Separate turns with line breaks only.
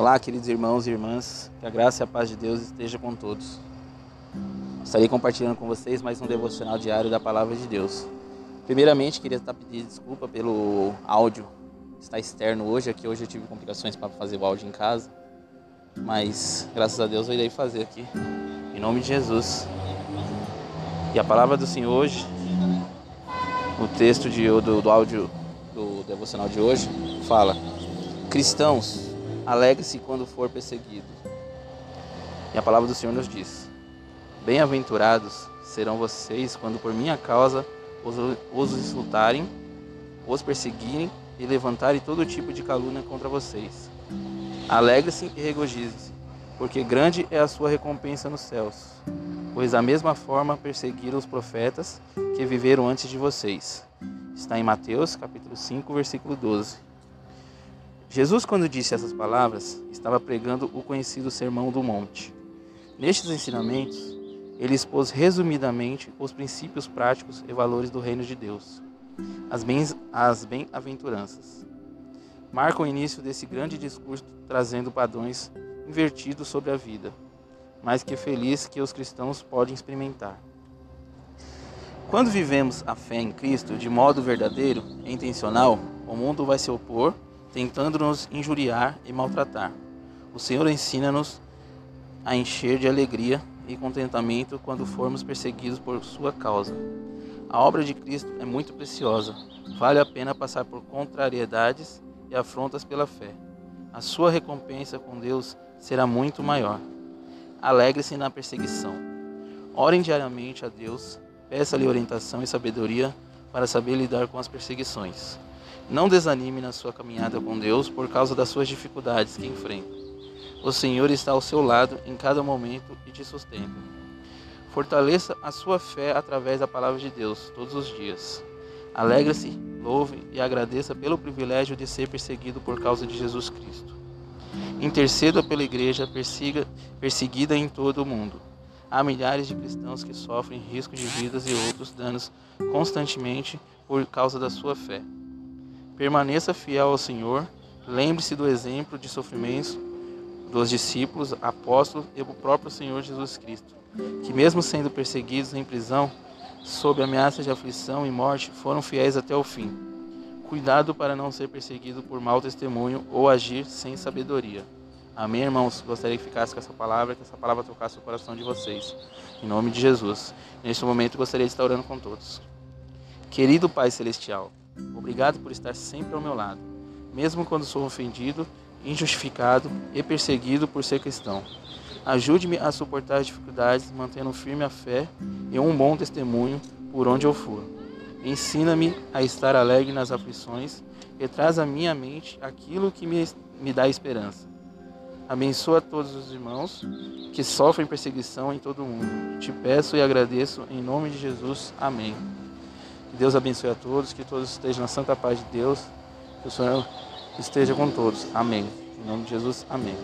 Olá, queridos irmãos e irmãs, que a graça e a paz de Deus esteja com todos. Estarei compartilhando com vocês mais um devocional diário da Palavra de Deus. Primeiramente, queria estar pedindo desculpa pelo áudio estar externo hoje, aqui hoje eu tive complicações para fazer o áudio em casa, mas graças a Deus eu irei fazer aqui, em nome de Jesus. E a palavra do Senhor hoje, o texto de, do, do áudio do devocional de hoje, fala: Cristãos, Alegre-se quando for perseguido. E a palavra do Senhor nos diz: Bem-aventurados serão vocês quando por minha causa os, os insultarem, os perseguirem e levantarem todo tipo de calúnia contra vocês. Alegre-se e regozije-se, porque grande é a sua recompensa nos céus. Pois da mesma forma perseguiram os profetas que viveram antes de vocês. Está em Mateus capítulo 5, versículo 12. Jesus, quando disse essas palavras, estava pregando o conhecido Sermão do Monte. Nestes ensinamentos, ele expôs resumidamente os princípios práticos e valores do reino de Deus, as bem-aventuranças. Marca o início desse grande discurso trazendo padrões invertidos sobre a vida, mas que feliz que os cristãos podem experimentar. Quando vivemos a fé em Cristo de modo verdadeiro e intencional, o mundo vai se opor tentando nos injuriar e maltratar. O Senhor ensina-nos a encher de alegria e contentamento quando formos perseguidos por sua causa. A obra de Cristo é muito preciosa. Vale a pena passar por contrariedades e afrontas pela fé. A sua recompensa com Deus será muito maior. Alegre-se na perseguição. Orem diariamente a Deus, peça-lhe orientação e sabedoria para saber lidar com as perseguições. Não desanime na sua caminhada com Deus por causa das suas dificuldades que enfrenta. O Senhor está ao seu lado em cada momento e te sustenta. Fortaleça a sua fé através da palavra de Deus todos os dias. Alegre-se, louve e agradeça pelo privilégio de ser perseguido por causa de Jesus Cristo. Interceda pela igreja persiga, perseguida em todo o mundo. Há milhares de cristãos que sofrem risco de vidas e outros danos constantemente por causa da sua fé. Permaneça fiel ao Senhor. Lembre-se do exemplo de sofrimentos dos discípulos, apóstolos e do próprio Senhor Jesus Cristo, que, mesmo sendo perseguidos em prisão, sob ameaça de aflição e morte, foram fiéis até o fim. Cuidado para não ser perseguido por mau testemunho ou agir sem sabedoria. Amém, irmãos? Gostaria que ficasse com essa palavra, que essa palavra tocasse o coração de vocês. Em nome de Jesus. Neste momento, gostaria de estar orando com todos. Querido Pai Celestial, Obrigado por estar sempre ao meu lado, mesmo quando sou ofendido, injustificado e perseguido por ser cristão. Ajude-me a suportar as dificuldades, mantendo firme a fé e um bom testemunho por onde eu for. Ensina-me a estar alegre nas aflições e traz à minha mente aquilo que me, me dá esperança. Abençoa todos os irmãos que sofrem perseguição em todo o mundo. Te peço e agradeço em nome de Jesus. Amém. Deus abençoe a todos, que todos estejam na santa paz de Deus, que o Senhor esteja com todos. Amém. Em nome de Jesus, amém.